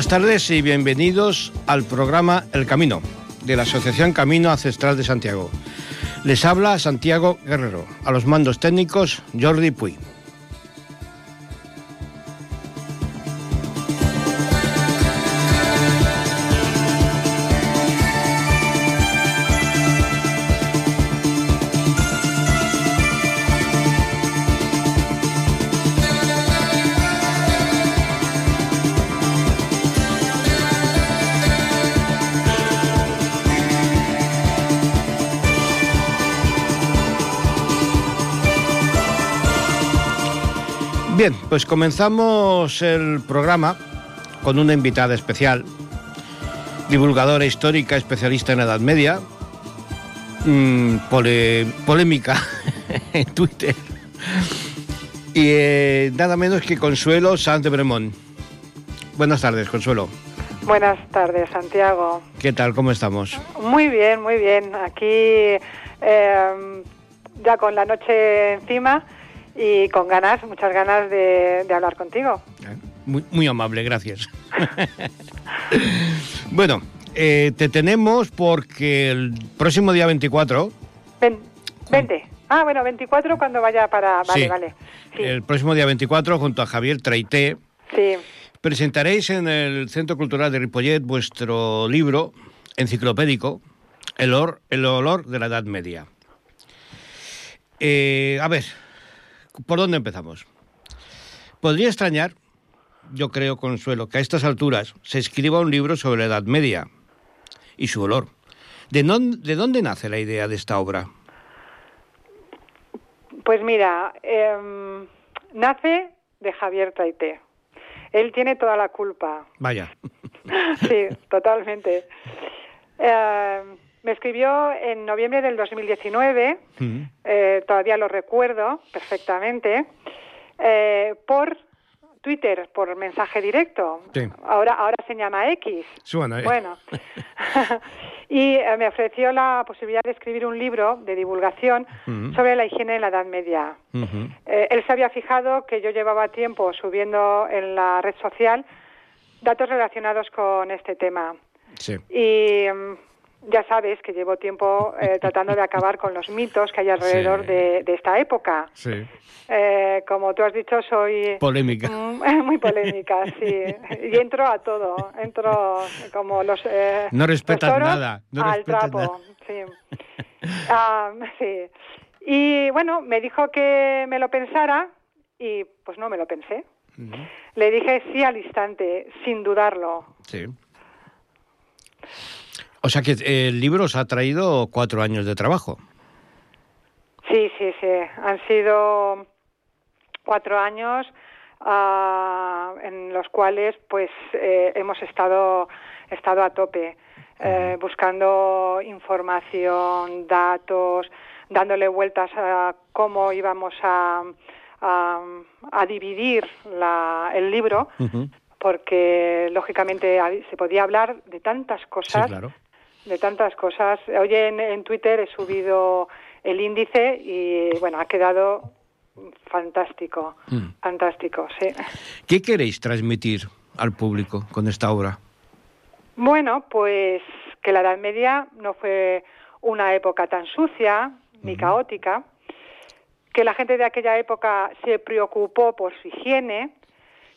Buenas tardes y bienvenidos al programa El Camino de la Asociación Camino Ancestral de Santiago. Les habla Santiago Guerrero, a los mandos técnicos Jordi Puy. Pues comenzamos el programa con una invitada especial, divulgadora histórica, especialista en Edad Media, mmm, pole, polémica en Twitter, y eh, nada menos que Consuelo Sanz de Bremont. Buenas tardes, Consuelo. Buenas tardes, Santiago. ¿Qué tal? ¿Cómo estamos? Muy bien, muy bien. Aquí eh, ya con la noche encima y con ganas, muchas ganas de, de hablar contigo. Muy, muy amable, gracias. bueno, eh, te tenemos porque el próximo día 24... Ven, 20. Ah, bueno, 24 cuando vaya para... Vale, Sí. vale. Sí, El próximo día 24, junto a Javier Traité, sí. presentaréis en el Centro Cultural de Ripollet vuestro libro enciclopédico, El, Or- el olor de la Edad Media. Eh, a ver, ¿por dónde empezamos? Podría extrañar, yo creo, Consuelo, que a estas alturas se escriba un libro sobre la Edad Media y su olor. ¿De, non- de dónde nace la idea de esta obra? Pues mira, em, nace de Javier Traité. Él tiene toda la culpa. Vaya. Sí, totalmente. Eh, me escribió en noviembre del 2019, Mm. eh, todavía lo recuerdo perfectamente, eh, por Twitter, por mensaje directo. Sí. Ahora, ahora se llama X. Suena, ¿eh? Bueno. y eh, me ofreció la posibilidad de escribir un libro de divulgación sobre la higiene en la Edad Media. Eh, él se había fijado que yo llevaba tiempo subiendo en la red social datos relacionados con este tema. Sí. Y mm, ya sabes que llevo tiempo eh, tratando de acabar con los mitos que hay alrededor Sí. de, de esta época. Sí. Eh, como tú has dicho, soy Polémica. mm, muy polémica, sí. Y entro a todo. Entro como los. eh, No respetas los nada, no al respetas trapo, sí. Ah, sí. Y bueno, me dijo que me lo pensara y pues no me lo pensé. Le dije sí al instante, sin dudarlo. Sí. O sea que el libro os ha traído cuatro años de trabajo. Sí, sí, sí. Han sido cuatro años ah, en los cuales pues eh, hemos estado, estado a tope eh, buscando información, datos, dándole vueltas a cómo íbamos a, a, a dividir la- el libro, porque lógicamente se podía hablar de tantas Sí, cosas claro. De tantas cosas. Hoy en, en Twitter he subido el índice y bueno, ha quedado fantástico, Mm. fantástico, sí. ¿Qué queréis transmitir al público con esta obra? Bueno, pues que la Edad Media no fue una época tan sucia ni caótica, que la gente de aquella época se preocupó por su higiene,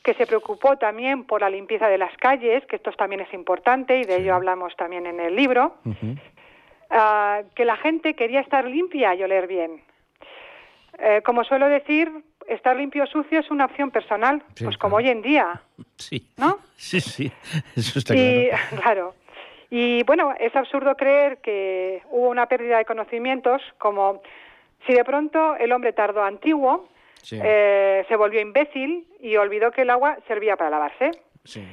que se preocupó también por la limpieza de las calles, que esto también es importante y de ello hablamos también en el libro. Ah, que la gente quería estar limpia y oler bien. Eh, como suelo decir, estar limpio o sucio es una opción personal, Sí, pues como claro. hoy en día, Sí. ¿no? Sí, sí. Eso está y claro. claro. Y bueno, es absurdo creer que hubo una pérdida de conocimientos, como si de pronto el hombre tardo antiguo Sí. eh, se volvió imbécil y olvidó que el agua servía para lavarse. Sí.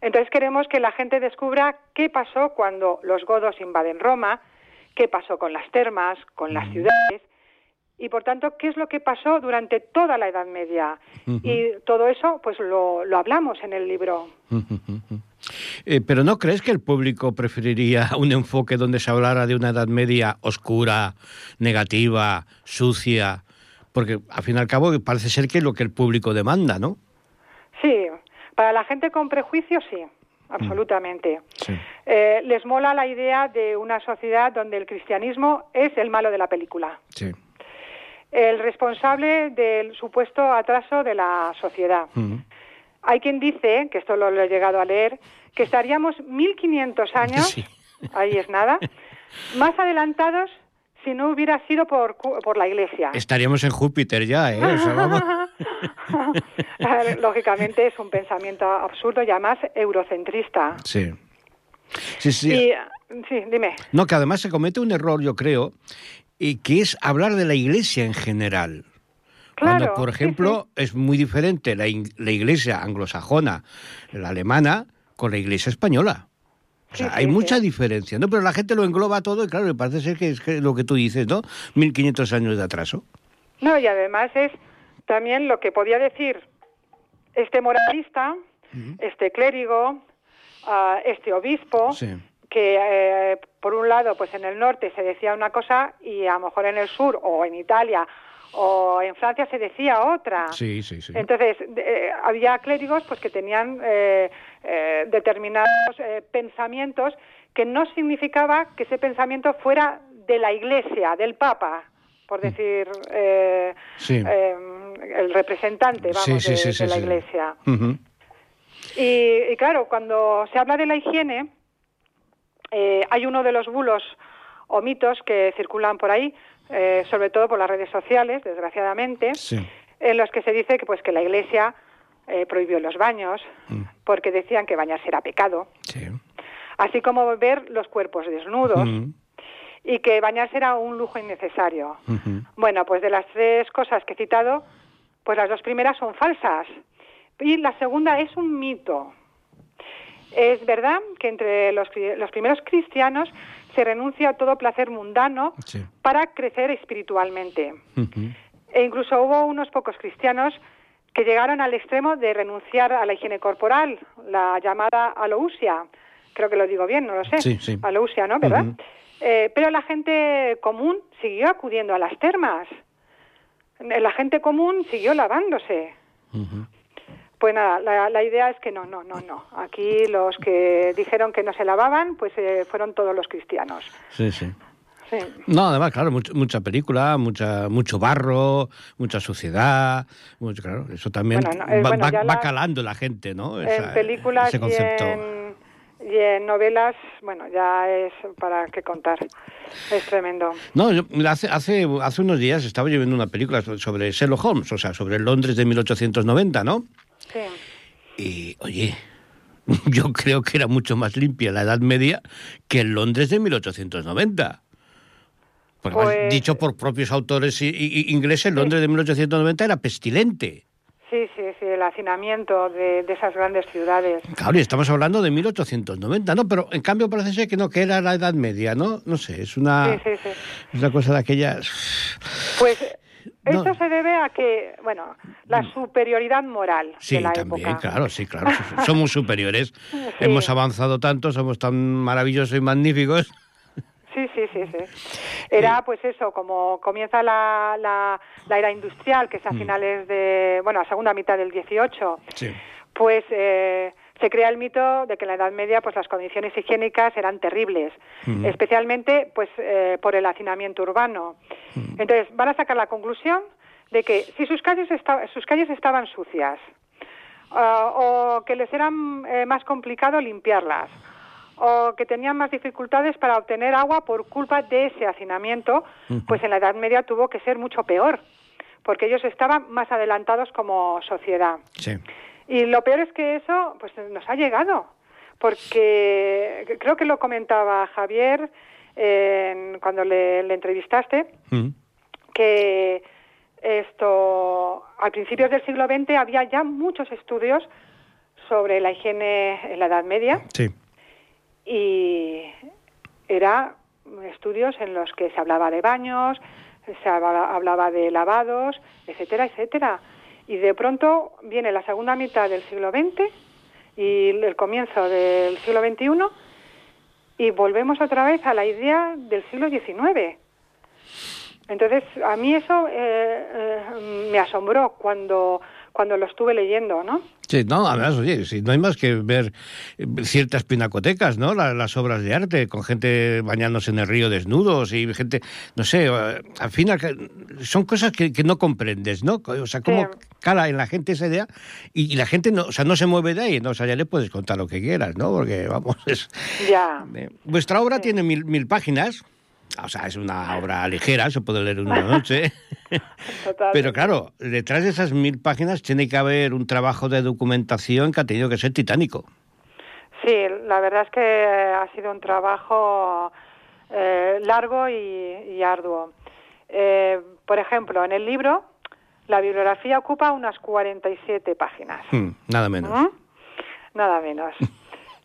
Entonces queremos que la gente descubra qué pasó cuando los godos invaden Roma, qué pasó con las termas, con las ciudades y por tanto qué es lo que pasó durante toda la Edad Media. Y todo eso pues lo, lo hablamos en el libro. Eh, pero ¿no crees que el público preferiría un enfoque donde se hablara de una Edad Media oscura, negativa, sucia? Porque al fin y al cabo parece ser que es lo que el público demanda, ¿no? Sí, para la gente con prejuicios sí. absolutamente. Eh, les mola la idea de una sociedad donde el cristianismo es el malo de la película. Sí. El responsable del supuesto atraso de la sociedad. Hay quien dice, que esto lo, he llegado a leer, que estaríamos 1500 años, ahí es nada, más adelantados si no hubiera sido por, por la Iglesia. Estaríamos en Júpiter ya, ¿eh? Lógicamente es un pensamiento absurdo y además eurocentrista. Sí. Sí, sí. sí, dime. No, que además se comete un error, yo creo, y que es hablar de la Iglesia en general. Claro, Cuando, por ejemplo, es muy diferente la, la iglesia anglosajona, la alemana, con la iglesia española. O sea, hay mucha diferencia, ¿no? Pero la gente lo engloba todo y claro, me parece ser que es lo que tú dices, ¿no? 1500 años de atraso. No, y además es también lo que podía decir este moralista, este clérigo, ah, este obispo, que eh, por un lado, pues en el norte se decía una cosa y a lo mejor en el sur o en Italia o en Francia se decía otra. Sí, sí, sí. Entonces, eh, había clérigos pues que tenían eh, eh, determinados pensamientos que no significaba que ese pensamiento fuera de la Iglesia, del Papa, por mm. decir el representante, vamos, de, la Iglesia. y, claro, cuando se habla de la higiene, hay uno de los bulos o mitos que circulan por ahí, eh, sobre todo por las redes sociales, desgraciadamente, en los que se dice que pues que la Iglesia eh, prohibió los baños mm. porque decían que bañarse era pecado, así como ver los cuerpos desnudos. Mm. Y que bañarse era un lujo innecesario. Bueno, pues de las tres cosas que he citado, pues las dos primeras son falsas. Y la segunda es un mito. Es verdad que entre los, los primeros cristianos se renuncia a todo placer mundano para crecer espiritualmente. E incluso hubo unos pocos cristianos que llegaron al extremo de renunciar a la higiene corporal, la llamada alousia. Creo que lo digo bien, no lo sé. Sí, Alousia, ¿no? ¿Verdad? Eh, pero la gente común siguió acudiendo a las termas. La gente común siguió lavándose. Pues nada, la, idea es que no, no, no, no. Aquí los que dijeron que no se lavaban, pues eh, fueron todos los cristianos. Sí, sí. No, además, claro, mucha película, mucha, mucho barro, mucha suciedad, mucho, claro, eso también eh, va, calando la gente, ¿no? en películas ese concepto. Y, en, novelas, bueno, ya es para qué contar, es tremendo. No, hace, hace, hace unos días estaba yo viendo una película sobre Sherlock Holmes, o sea, sobre Londres de 1890, ¿no? Sí. Y, oye, yo creo que era mucho más limpia la Edad Media que el Londres de 1890. Pues, dicho por propios autores ingleses, Londres de 1890 era pestilente. Sí, sí, sí, el hacinamiento de, esas grandes ciudades. Claro, y estamos hablando de 1890, ¿no? Pero en cambio parece ser que no, que era la Edad Media, ¿no? No sé, es una, sí, sí, sí. Es una cosa de aquellas... Pues esto se debe a que, bueno, la mm. superioridad moral de la también, claro, sí, claro. Somos superiores. Hemos avanzado tanto, somos tan maravillosos y magníficos. Sí, sí, sí, sí. Era pues eso, como comienza la, la, era industrial, que es a mm. finales de, bueno, a segunda mitad del 18, pues eh, se crea el mito de que en la Edad Media pues las condiciones higiénicas eran terribles, especialmente pues eh, por el hacinamiento urbano. Entonces van a sacar la conclusión de que si sus calles, sus calles estaban sucias ah, o que les era eh, más complicado limpiarlas o que tenían más dificultades para obtener agua por culpa de ese hacinamiento, pues en la Edad Media tuvo que ser mucho peor, porque ellos estaban más adelantados como sociedad. Sí. Y lo peor es que eso pues nos ha llegado, porque creo que lo comentaba Javier cuando le, entrevistaste, mm. que esto a principios del siglo XX había ya muchos estudios sobre la higiene en la Edad Media. Sí. Y era estudios en los que se hablaba de baños, se hablaba de lavados, etcétera, etcétera. Y de pronto viene la segunda mitad del siglo XX y el comienzo del siglo XXI y volvemos otra vez a la idea del siglo XIX. Entonces, a mí eso eh, eh, me asombró cuando, cuando lo estuve leyendo, ¿no? Sí, no, además, oye, si no hay más que ver eh, ciertas pinacotecas, ¿no? las obras de arte, con gente bañándose en el río desnudos y gente, no sé, eh, al final son cosas que, no comprendes, ¿no? O sea, cómo cala en la gente esa idea y, la gente no, o sea, no se mueve de ahí, ¿no? O sea, ya le puedes contar lo que quieras, ¿no? Porque, vamos, es... Ya. vuestra obra tiene mil, mil páginas. O sea, es una obra ligera, se puede leer en una noche. Pero claro, detrás de esas mil páginas tiene que haber un trabajo de documentación que ha tenido que ser titánico. Sí, la verdad es que ha sido un trabajo eh, largo y, arduo. Eh, por ejemplo, en el libro, la bibliografía ocupa unas 47 páginas. Hmm, nada menos. ¿Mm? Nada menos.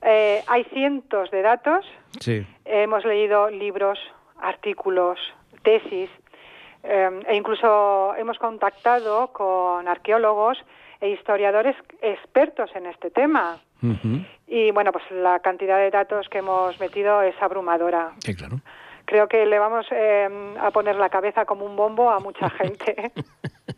Eh, hay cientos de datos. Sí. Hemos leído libros, artículos, tesis, em, e incluso hemos contactado con arqueólogos e historiadores expertos en este tema. Y bueno, pues la cantidad de datos que hemos metido es abrumadora. Sí, claro. Creo que le vamos em, a poner la cabeza como un bombo a mucha gente.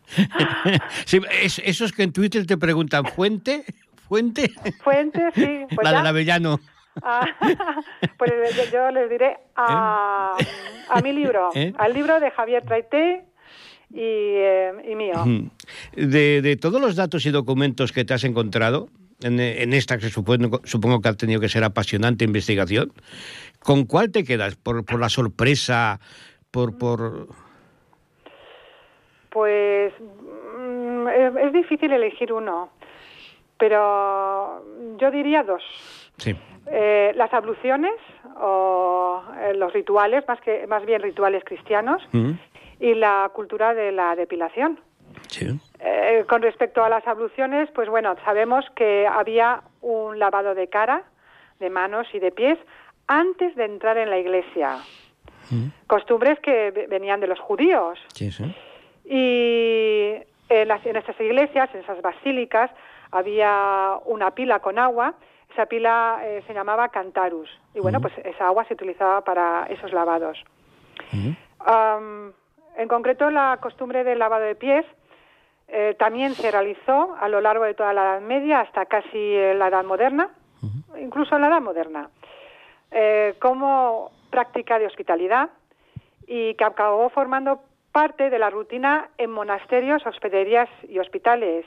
sí, esos que en Twitter te preguntan, ¿fuente? ¿Fuente? Fuente, sí. Pues la del Avellano. Ah, pues yo, les diré a, ¿Eh? a mi libro, ¿Eh? al libro de Javier Traité y, eh, mío. De, de, todos los datos y documentos que te has encontrado, en, en esta que supongo, supongo, que ha tenido que ser apasionante investigación, ¿con cuál te quedas? ¿Por, por la sorpresa? ¿Por...? por... Pues mm, es difícil elegir uno, pero yo diría dos. Sí. Eh, las abluciones o eh, los rituales, más que más bien rituales cristianos, mm. y la cultura de la depilación. Eh, con respecto a las abluciones, pues bueno, sabemos que había un lavado de cara, de manos y de pies antes de entrar en la iglesia. Mm. Costumbres que venían de los judíos. Y en, las, en estas iglesias, en esas basílicas, había una pila con agua esa pila eh, se llamaba Cantarus. Y bueno, pues esa agua se utilizaba para esos lavados. en concreto, la costumbre del lavado de pies eh, también se realizó a lo largo de toda la Edad Media hasta casi la Edad Moderna, incluso la Edad Moderna, eh, como práctica de hospitalidad y que acabó formando parte de la rutina en monasterios, hospederías y hospitales.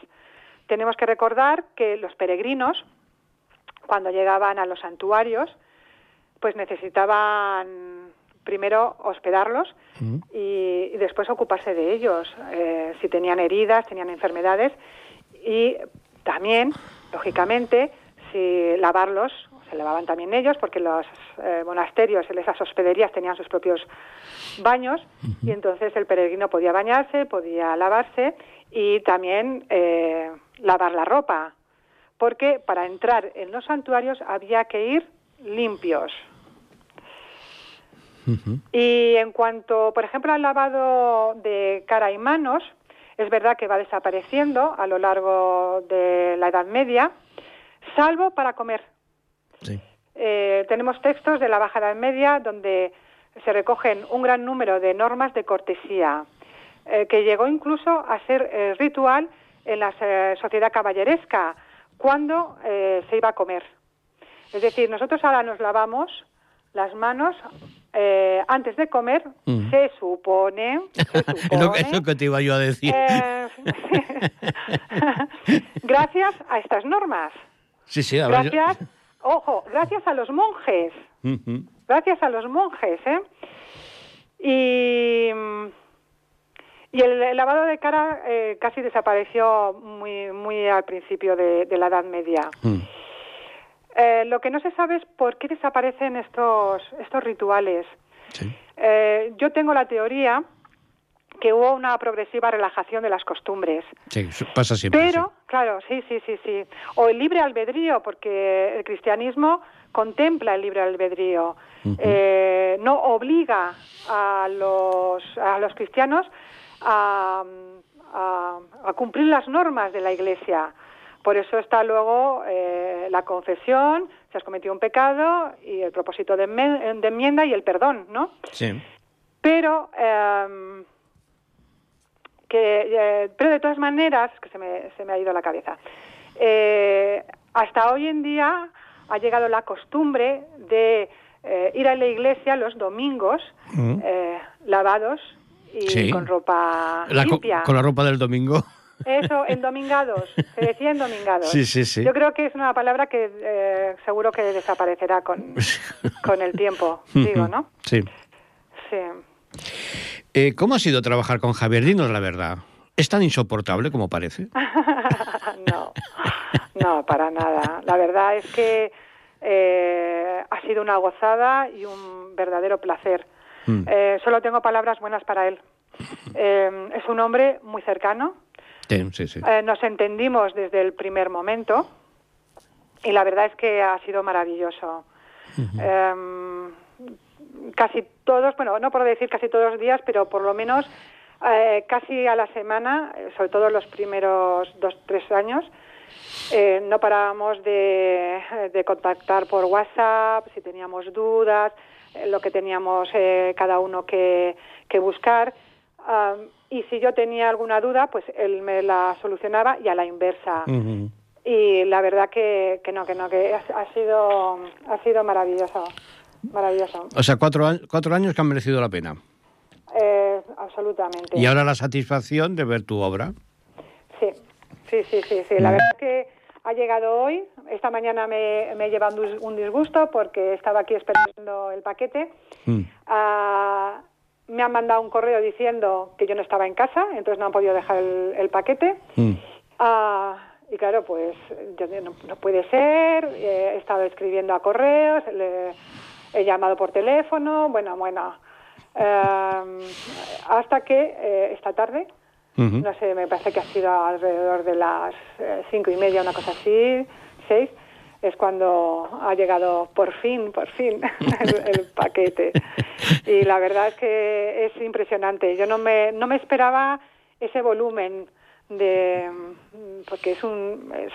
Tenemos que recordar que los peregrinos, cuando llegaban a los santuarios, pues necesitaban primero hospedarlos mm. y, después ocuparse de ellos, eh, si tenían heridas, tenían enfermedades y también, lógicamente, si lavarlos, se lavaban también ellos porque los eh, monasterios, esas hospederías tenían sus propios baños y entonces el peregrino podía bañarse, podía lavarse y también eh, lavar la ropa porque para entrar en los santuarios había que ir limpios. Y en cuanto, por ejemplo, al lavado de cara y manos, es verdad que va desapareciendo a lo largo de la Edad Media, salvo para comer. Eh, tenemos textos de la Baja Edad Media donde se recogen un gran número de normas de cortesía, eh, que llegó incluso a ser eh, ritual en la sociedad caballeresca, cuándo eh, se iba a comer. Es decir, nosotros ahora nos lavamos las manos eh, antes de comer, mm. se supone. es lo que te iba yo a decir. Eh, gracias a estas normas. Sí, sí, a Gracias, ojo, gracias a los monjes. Gracias a los monjes, ¿eh? Y y el, lavado de cara eh, casi desapareció muy, muy al principio de, la Edad Media. Mm. Eh, lo que no se sabe es por qué desaparecen estos, estos rituales. Eh, yo tengo la teoría que hubo una progresiva relajación de las costumbres. Sí, pasa siempre. Pero, claro, sí, sí, sí, sí. O el libre albedrío, porque el cristianismo contempla el libre albedrío. no obliga a los, a los cristianos a, cumplir las normas de la Iglesia. Por eso está luego eh, la confesión, se has cometido un pecado y el propósito de, enmienda y el perdón, ¿no? Sí. Pero em, que, pero de todas maneras, que se me, se me ha ido la cabeza, hasta hoy en día ha llegado la costumbre de ir a la iglesia los domingos mm. lavados y con ropa limpia. Con la ropa del domingo. Eso, endomingados, se decía endomingados. Sí, sí, sí. Yo creo que es una palabra que eh, seguro que desaparecerá con, con el tiempo, digo, ¿no? Sí. Sí. Eh, ¿Cómo ha sido trabajar con Javier? Dinos la verdad. ¿Es tan insoportable como parece? no, no, para nada. La verdad es que eh, ha sido una gozada y un verdadero placer. Mm. solo tengo palabras buenas para él. es un hombre muy cercano, eh, nos entendimos desde el primer momento y la verdad es que ha sido maravilloso. Em, casi todos, bueno, no puedo decir casi todos los días, pero por lo menos eh, casi a la semana, sobre todo los primeros dos, tres años, eh, no parábamos de, contactar por WhatsApp, si teníamos dudas, lo que teníamos cada uno que, que buscar y si yo tenía alguna duda, pues él me la solucionaba y a la inversa. Y la verdad que, que, no, que no, que ha, sido, ha sido maravilloso, maravilloso. O sea, cuatro, cuatro años que han merecido la pena. Eh, absolutamente. ¿Y ahora la satisfacción de ver tu obra? Sí, sí, sí, sí. sí. La verdad que ha llegado hoy. Esta mañana me, me lleva un disgusto porque estaba aquí esperando el paquete. Mm. Ah, me han mandado un correo diciendo que yo no estaba en casa, entonces no han podido dejar el, paquete. Mm. Ah, y claro, pues no, puede ser, he estado escribiendo a correos, he llamado por teléfono, bueno, bueno. Em, hasta que eh, esta tarde, no sé, me parece que ha sido alrededor de las eh, cinco y media, una cosa así, seis, es cuando ha llegado por fin, por fin el, paquete. Y la verdad es que es impresionante. Yo no me, no me esperaba ese volumen de porque es un es,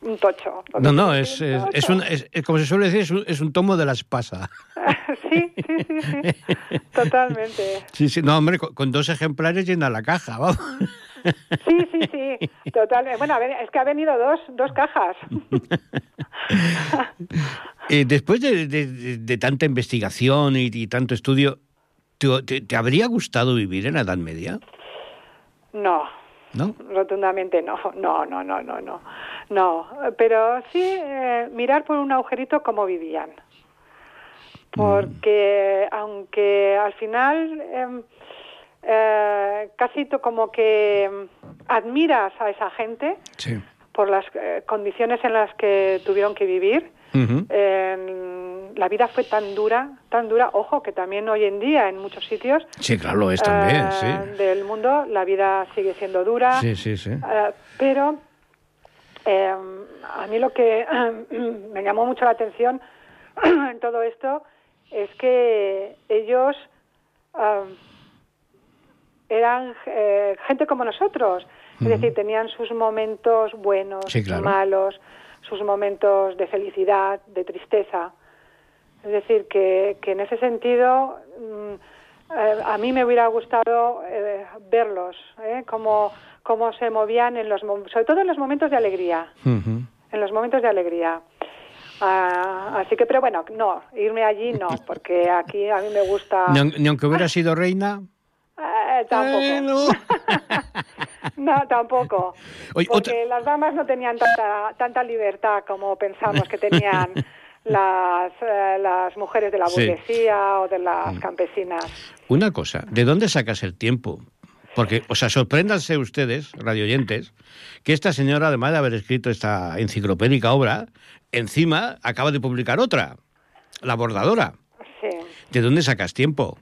un tocho no no es, es, un es, como se suele decir es un, es un tomo de la espasa sí sí sí sí totalmente sí sí no hombre con, dos ejemplares llena la caja vamos Sí, sí, sí, total. Bueno, es que ha venido dos, dos cajas. Eh, después de, tanta investigación y, tanto estudio, ¿te, habría gustado vivir en la Edad Media? No. ¿No? Rotundamente no, no, no, no, no, no. No, pero sí eh, mirar por un agujerito cómo vivían. Mm. Porque aunque al final em, eh, casi como que mm, admiras a esa gente por las eh, condiciones en las que tuvieron que vivir. La vida fue tan dura, tan dura, ojo, que también hoy en día en muchos sitios sí, claro, lo es también, eh, del mundo la vida sigue siendo dura. Sí, sí, sí. pero a mí lo que me llamó mucho la atención en todo esto es que ellos eran eh, gente como nosotros. Es decir, tenían sus momentos buenos, malos, sus momentos de felicidad, de tristeza. Es decir, que, que en ese sentido mm, eh, a mí me hubiera gustado eh, verlos, cómo, cómo, se movían, en los, sobre todo en los momentos de alegría. En los momentos de alegría. Ah, así que, pero bueno, no, irme allí no, porque aquí a mí me gusta... Ni, aunque hubiera sido reina... Eh, tampoco. no, tampoco. porque las damas no tenían tanta, tanta libertad como pensamos que tenían las, eh, las mujeres de la burguesía o de las mm. campesinas. Una cosa, ¿de dónde sacas el tiempo? Porque, o sea, sorpréndanse ustedes, radioyentes, que esta señora, además de haber escrito esta enciclopédica obra, encima acaba de publicar otra, La Bordadora. Sí. ¿De dónde sacas tiempo?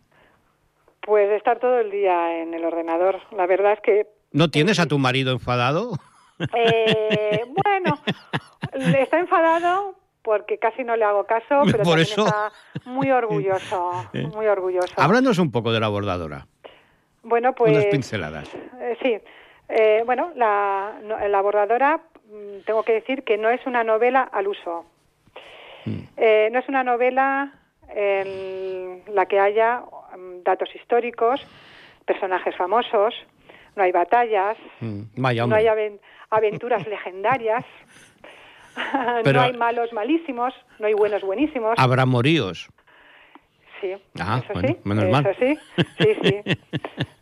Pues estar todo el día en el ordenador. La verdad es que... ¿No tienes a tu marido enfadado? Eh, bueno, está enfadado porque casi no le hago caso, pero también está muy orgulloso, muy orgulloso. Háblanos un poco de la bordadora. Bueno, pues... Unas pinceladas. Eh, sí. Eh, bueno, la, la bordadora, mm, tengo que decir que no es una novela al uso. Mm. no es una novela en la que haya mm, datos históricos, personajes famosos, no hay batallas, Mm, no hay aventuras legendarias, Pero- no hay malos malísimos, no hay buenos buenísimos. Habrá moríos. Sí, Ah, eso bueno, sí, menos eso mal. sí, sí, sí.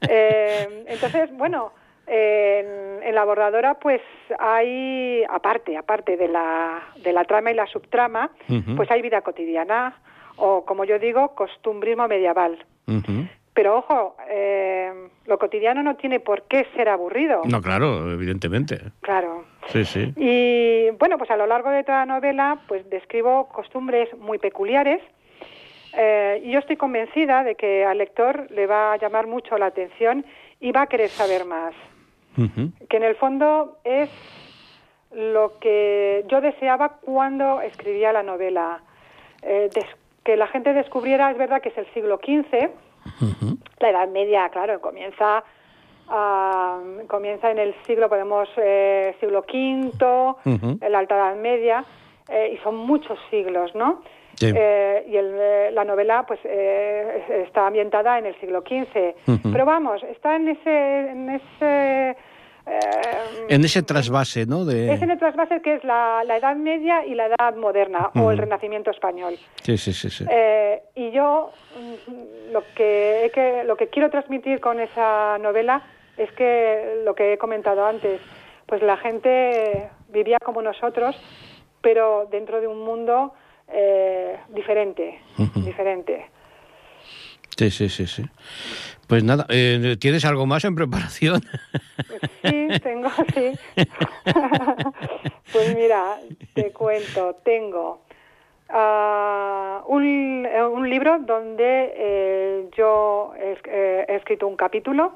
Eh, entonces, bueno, en, en la bordadora pues hay, aparte, aparte de la, de la trama y la subtrama, pues hay vida cotidiana o, como yo digo, costumbrismo medieval. Ujú. Pero ojo, eh, lo cotidiano no tiene por qué ser aburrido. No, claro, evidentemente. Claro. Sí, sí. Y bueno, pues a lo largo de toda la novela, pues describo costumbres muy peculiares. eh, y yo estoy convencida de que al lector le va a llamar mucho la atención y va a querer saber más. Que en el fondo es lo que yo deseaba cuando escribía la novela. Eh, que la gente descubriera, es verdad que es el siglo XV, La Edad Media, claro, comienza comienza en el siglo, podemos eh, siglo V, la Alta Edad Media, eh, y son muchos siglos, ¿no? Sí. Eh, y el, eh, la novela, pues, eh, es- está ambientada en el siglo XV. Pero vamos, está en ese, en ese eh, En ese trasvase, ¿no? De... es en el trasvase que es la, la Edad Media y la Edad Moderna, o el. Renacimiento español. Sí, sí, sí, sí. Eh, y yo mm, lo que, que lo que quiero transmitir con esa novela es que lo que he comentado antes, pues la gente vivía como nosotros, pero dentro de un mundo eh, diferente, Ujú. diferente. Sí, sí, sí, sí. Pues nada, eh, ¿tienes algo más en preparación? Sí, tengo, sí. pues mira, te cuento, tengo ah, un, eh, un libro donde eh, yo he, eh, he escrito un capítulo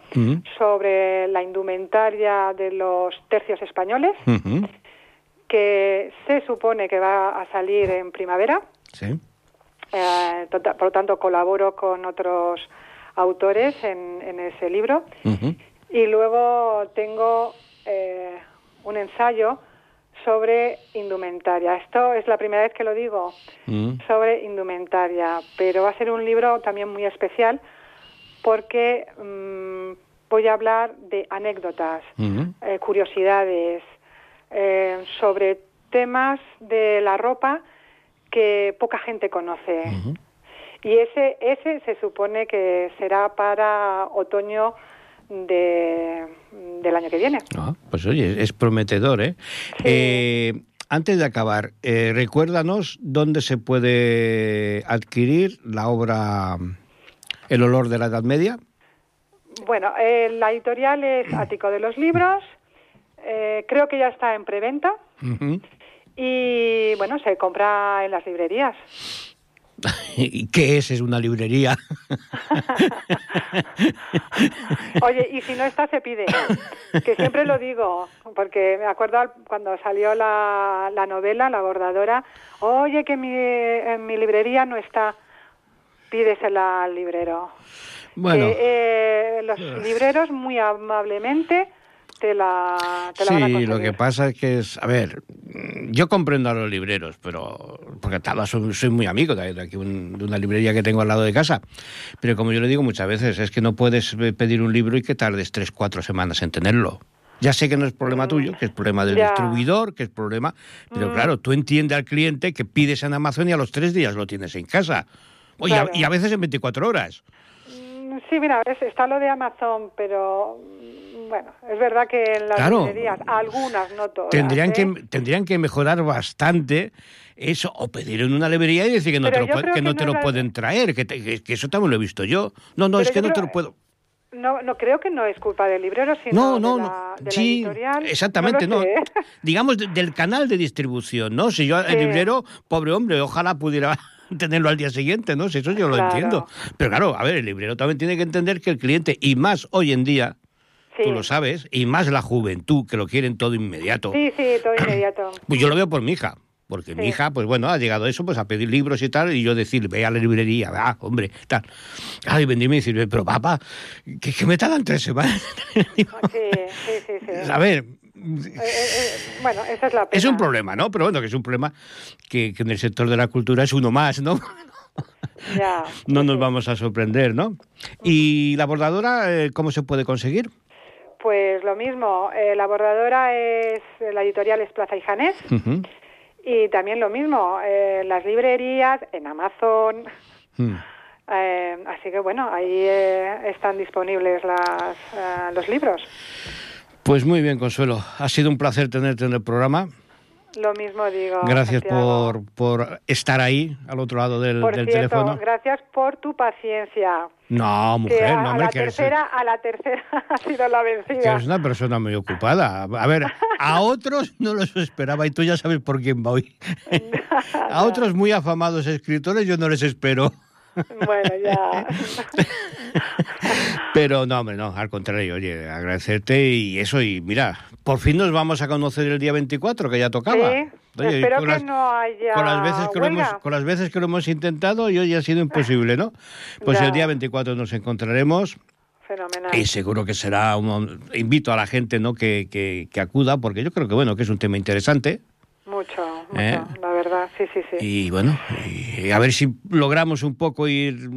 sobre la indumentaria de los tercios españoles, que se supone que va a salir en primavera. Sí. Eh, tota- por lo tanto, colaboro con otros autores en, en ese libro. Y luego tengo eh, un ensayo sobre indumentaria. Esto es la primera vez que lo digo, Ujú. sobre indumentaria, pero va a ser un libro también muy especial porque mm, voy a hablar de anécdotas, eh, curiosidades, eh, sobre temas de la ropa que poca gente conoce. Y ese, ese se supone que será para otoño de, del año que viene. Ah, pues oye, es prometedor, ¿eh? Eh, antes de acabar, eh, recuérdanos dónde se puede adquirir la obra El olor de la Edad Media. Bueno, eh, la editorial es Ático de los Libros. creo que ya está en preventa. Y bueno, se compra en las librerías. ¿Y qué es? Es una librería. Oye, y si no está, se pide. Que siempre lo digo, porque me acuerdo cuando salió la, la novela, La Bordadora. Oye, que mi, en mi librería no está. Pídesela al librero. Bueno, eh, los libreros muy amablemente te la, te la van a sí, lo que pasa es que es, a ver, mm, yo comprendo a los libreros, pero porque tal, soy, soy muy amigo de, aquí un- de una librería que tengo al lado de casa, pero como yo le digo muchas veces, es que no puedes eh, pedir un libro y que tardes tres, cuatro semanas en tenerlo. Ya sé que no es problema tuyo, que es problema del Mm. Ya. distribuidor, que es problema, pero Mm. claro, tú entiendes al cliente que pides en Amazon y a los tres días lo tienes en casa. Oye, a- Claro. y a veces en 24 horas. Sí, mira, es- está lo de Amazon, pero mm, bueno, es verdad que en las Claro. librerías, algunas, no todas. Tendrían ¿eh? que, tendrían que mejorar bastante eso, o pedir en una librería y decir que no, Pero te lo, que que no te lo pueden traer, que, te- que- eso también lo he visto yo. No, no, Pero es que no te lo puedo. No, no creo que no es culpa del librero, No, sino no, de la, de la Sí, editorial. exactamente, no. no. sé. Digamos de- del canal de distribución, ¿no? Si yo, el Sí. librero, pobre hombre, ojalá pudiera tenerlo al día siguiente, ¿no? Si eso yo lo entiendo. Pero claro, a ver, el librero también tiene que entender que el cliente, y más hoy en día, Sí. tú lo sabes, y más la juventud, que lo quieren todo inmediato. Sí, sí, todo inmediato. Pues yo lo veo por mi hija. Porque mi hija, pues bueno, ha llegado a eso, pues a pedir libros y tal, y yo decir, ve a la librería, ah, hombre, tal. Ay, venirme y decirme, pero papá, que, que me tardan tres semanas. Digo, Sí, sí, sí. sí. a ver, Eh, eh, eh, bueno, esa es la pena. es un problema, ¿no? Pero bueno, que es un problema que, que en el sector de la cultura es uno más, ¿no? Ya, No nos sí. vamos a sorprender, ¿no? ¿Y la bordadora, cómo se puede conseguir? pues lo mismo. Eh, la bordadora es, la editorial es Plaza y Janés. Y también lo mismo, eh, las librerías, en Amazon. Mm. Eh, así que bueno, ahí están disponibles las, los libros. Pues muy bien, Consuelo. Ha sido un placer tenerte en el programa. Lo mismo digo. Gracias por, por, estar ahí, al otro lado del, por del cierto, teléfono. Gracias por tu paciencia. No, mujer, a, no, hombre, a la tercera, a la tercera ha sido la vencida. Que es una persona muy ocupada. A ver, a otros no los esperaba y tú ya sabes por quién voy. a otros muy afamados escritores yo no les espero. Bueno, ya. Pero no, hombre, no, al contrario, oye, agradecerte y eso, y mira, por fin nos vamos a conocer el día 24, que ya tocaba. Sí, espero que no haya con las, veces que lo hemos, con las veces que lo hemos intentado y hoy ha sido imposible, ¿no? Pues el día 24 nos encontraremos. Fenomenal. Y seguro que será un... Invito a la gente ¿no? que, que, que acuda, porque yo creo que, bueno, que es un tema interesante. Mucho, mucho, ¿Eh? la verdad, sí, sí, sí. Y bueno, y a ver si logramos un poco ir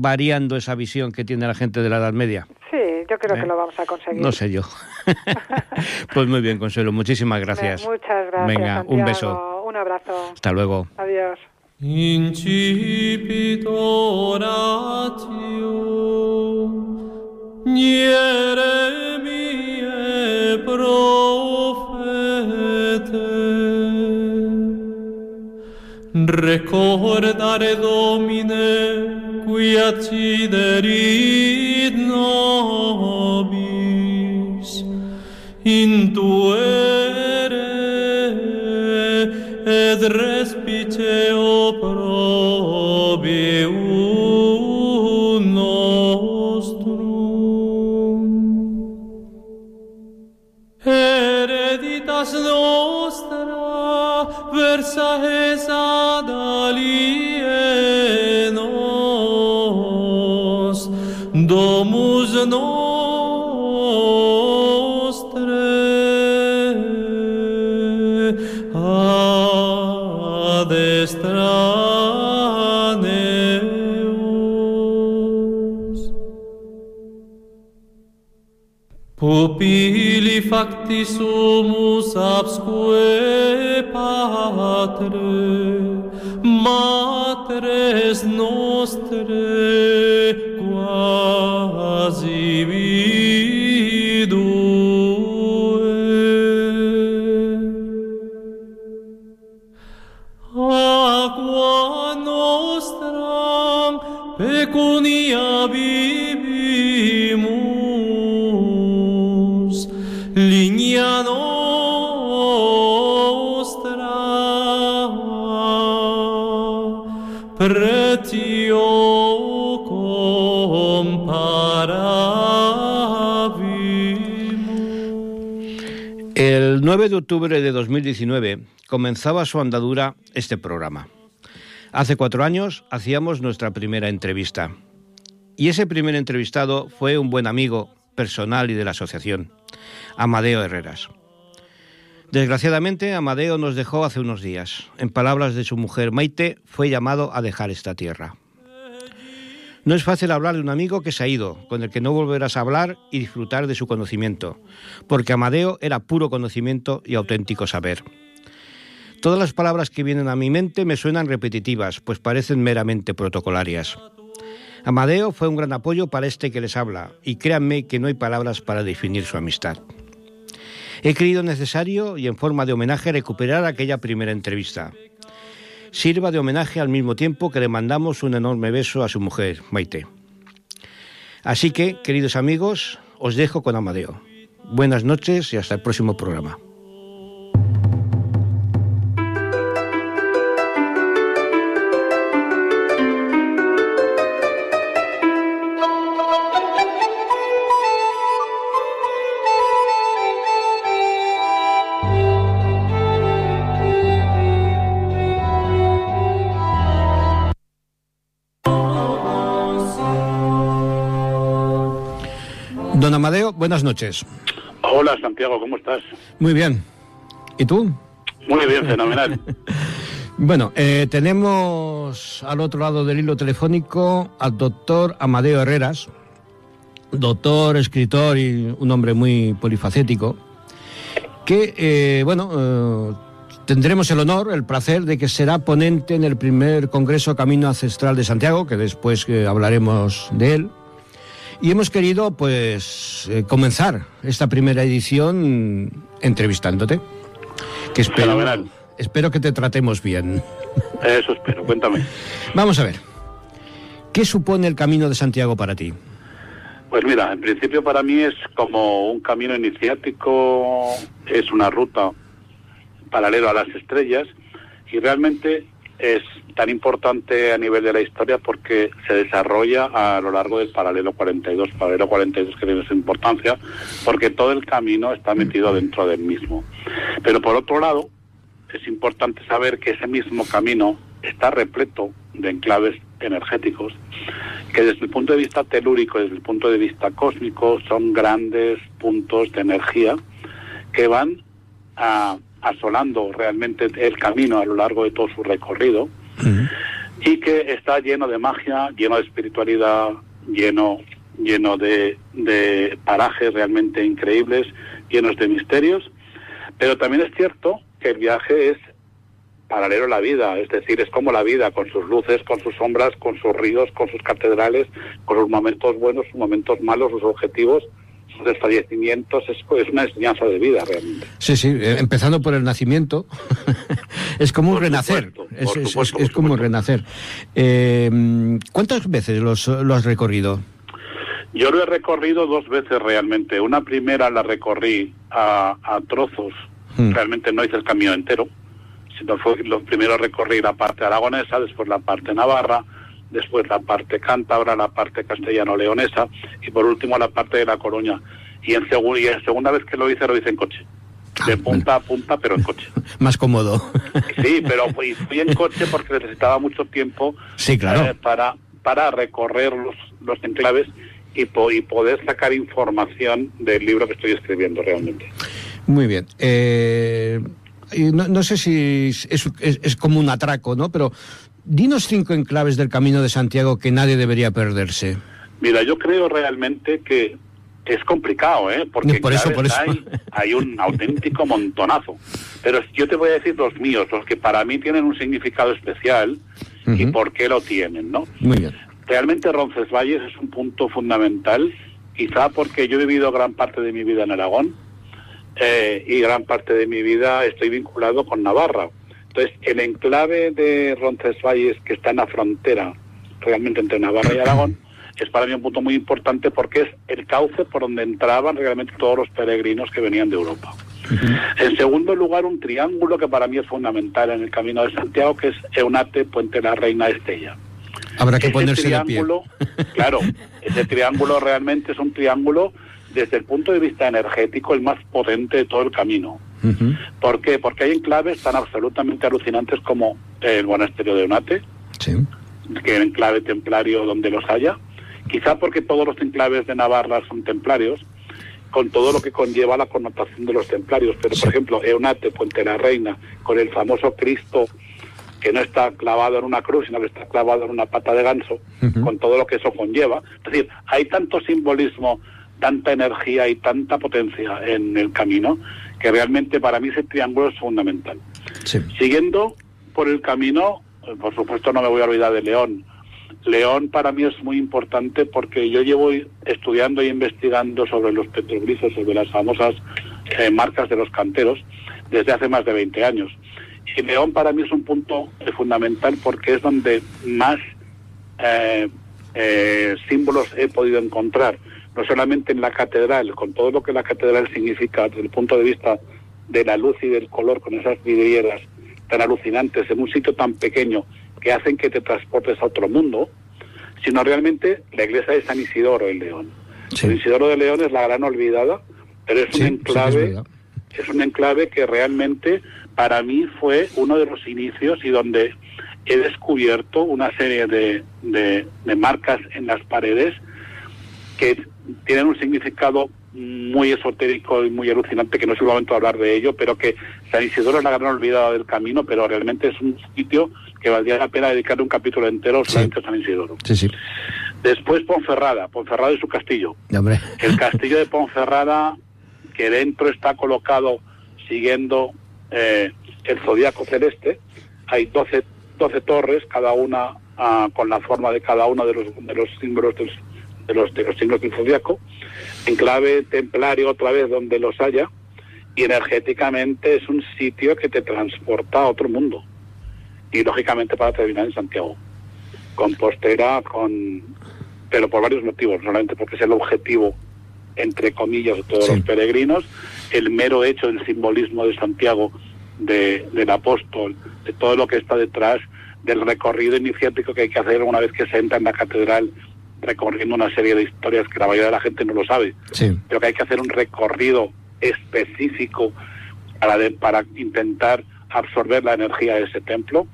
variando esa visión que tiene la gente de la Edad Media. Sí, yo creo ¿Eh? que lo vamos a conseguir. No sé yo. pues muy bien, Consuelo, muchísimas gracias. Muchas gracias. Venga, Santiago. un beso. Un abrazo. Hasta luego. Adiós. Incipit oratio recordare Domine, quia ci derit nobis, in tuere ed respice opere, pili facti sumus absque patre, matres nostre quasi octubre de 2019 comenzaba su andadura este programa. Hace cuatro años hacíamos nuestra primera entrevista. Y ese primer entrevistado fue un buen amigo personal y de la asociación, Amadeo Herreras. Desgraciadamente, Amadeo nos dejó hace unos días. En palabras de su mujer Maite, fue llamado a dejar esta tierra. No es fácil hablar de un amigo que se ha ido, con el que no volverás a hablar y disfrutar de su conocimiento, porque Amadeo era puro conocimiento y auténtico saber. Todas las palabras que vienen a mi mente me suenan repetitivas, pues parecen meramente protocolarias. Amadeo fue un gran apoyo para este que les habla, y créanme que no hay palabras para definir su amistad. He creído necesario y en forma de homenaje recuperar aquella primera entrevista. Sirva de homenaje al mismo tiempo que le mandamos un enorme beso a su mujer, Maite. Así que, queridos amigos, os dejo con Amadeo. Buenas noches y hasta el próximo programa. Buenas noches. Hola Santiago, ¿cómo estás? Muy bien. ¿Y tú? Muy bien, fenomenal. Bueno, eh, tenemos al otro lado del hilo telefónico al doctor Amadeo Herreras, doctor, escritor y un hombre muy polifacético, que, eh, bueno, eh, tendremos el honor, el placer de que será ponente en el primer Congreso Camino Ancestral de Santiago, que después hablaremos de él. Y hemos querido, pues, eh, comenzar esta primera edición entrevistándote. Que espero, espero que te tratemos bien. Eso espero, cuéntame. Vamos a ver. ¿Qué supone el Camino de Santiago para ti? Pues mira, en principio para mí es como un camino iniciático, es una ruta paralelo a las estrellas y realmente es tan importante a nivel de la historia porque se desarrolla a lo largo del paralelo 42, paralelo 42 que tiene su importancia porque todo el camino está metido dentro del mismo. Pero por otro lado, es importante saber que ese mismo camino está repleto de enclaves energéticos que desde el punto de vista telúrico, desde el punto de vista cósmico, son grandes puntos de energía que van a- asolando realmente el camino a lo largo de todo su recorrido y que está lleno de magia, lleno de espiritualidad, lleno, lleno de, de parajes realmente increíbles, llenos de misterios, pero también es cierto que el viaje es paralelo a la vida, es decir, es como la vida, con sus luces, con sus sombras, con sus ríos, con sus catedrales, con sus momentos buenos, sus momentos malos, sus objetivos, sus desfallecimientos, es, es una enseñanza de vida realmente. Sí, sí, eh, empezando por el nacimiento. es como un renacer. es como un renacer. Eh, ¿Cuántas veces los- lo has recorrido? Yo lo he recorrido dos veces realmente. Una primera la recorrí a, a trozos, Hmm. realmente no hice el camino entero, sino fue lo primero recorrí la parte aragonesa, después la parte navarra, después la parte cántabra, la parte castellano-leonesa y por último la parte de La Coruña. Y en, segu- y en segunda vez que lo hice, lo hice en coche. De Ah, punta a punta, pero en coche. Más cómodo. Sí, pero fui, fui en coche porque necesitaba mucho tiempo Sí, claro. eh, para, para recorrer los, los enclaves y, po- y poder sacar información del libro que estoy escribiendo realmente. Muy bien. Eh, no, no sé si es, es- es como un atraco, ¿no? Pero dinos cinco enclaves del Camino de Santiago que nadie debería perderse. Mira, yo creo realmente que es complicado, ¿eh? Porque Por eso, por eso. Hay, hay un auténtico montonazo. Pero yo te voy a decir los míos, los que para mí tienen un significado especial y por qué lo tienen, ¿no? Muy bien. Realmente Roncesvalles es un punto fundamental, quizá porque yo he vivido gran parte de mi vida en Aragón eh, y gran parte de mi vida estoy vinculado con Navarra. Entonces, el enclave de Roncesvalles, que está en la frontera realmente entre Navarra y Aragón, es para mí un punto muy importante porque es el cauce por donde entraban realmente todos los peregrinos que venían de Europa. En segundo lugar, un triángulo que para mí es fundamental en el Camino de Santiago, que es Eunate, Puente la Reina Estella. Habrá que Ese ponerse de pie. triángulo, claro, ese triángulo realmente es un triángulo desde el punto de vista energético el más potente de todo el camino. ¿Por qué? Porque hay enclaves tan absolutamente alucinantes como el monasterio de Onate, Sí. que es el enclave templario donde los haya, quizá porque todos los enclaves de Navarra son templarios, con todo lo que conlleva la connotación de los templarios. Pero, Sí. por ejemplo, Eunate, Puente la Reina, con el famoso Cristo que no está clavado en una cruz, sino que está clavado en una pata de ganso, con todo lo que eso conlleva. Es decir, hay tanto simbolismo, tanta energía y tanta potencia en el camino, que realmente para mí ese triángulo es fundamental. Sí. Siguiendo por el camino, eh, por supuesto no me voy a olvidar de León. León para mí es muy importante porque yo llevo estudiando y investigando sobre los petroglifos, sobre las famosas eh, marcas de los canteros, desde hace más de 20 años. Y León para mí es un punto eh, fundamental porque es donde más eh, símbolos he podido encontrar, no solamente en la catedral, con todo lo que la catedral significa desde el punto de vista de la luz y del color, con esas vidrieras tan alucinantes en un sitio tan pequeño que hacen que te transportes a otro mundo, sino realmente la iglesia de San Isidoro en León. Sí. San Isidoro de León es la gran olvidada, pero es Sí, un enclave es un enclave que realmente para mí fue uno de los inicios y donde he descubierto una serie de, de- de marcas en las paredes que tienen un significado muy esotérico y muy alucinante, que no es el momento de hablar de ello, pero que San Isidoro es la gran olvidada del camino, pero realmente es un sitio que valdría la pena dedicarle un capítulo entero Sí. solamente a San Isidoro. Sí, sí. Después Ponferrada, Ponferrada y su castillo. Hombre. El castillo de Ponferrada, que dentro está colocado siguiendo eh, el zodiaco celeste. Hay 12, 12 torres, cada una ah, con la forma de cada uno de los, de los símbolos del- de, los, de los signos del zodiaco. En clave templario, otra vez donde los haya. Y energéticamente es un sitio que te transporta a otro mundo. Y lógicamente para terminar en Santiago. Compostera, con pero por varios motivos, solamente porque es el objetivo, entre comillas, de todos Sí. los peregrinos, el mero hecho del simbolismo de Santiago, de, del apóstol, de todo lo que está detrás del recorrido iniciático que hay que hacer una vez que se entra en la catedral, recorriendo una serie de historias que la mayoría de la gente no lo sabe, Sí. pero que hay que hacer un recorrido específico para, de- para intentar absorber la energía de ese templo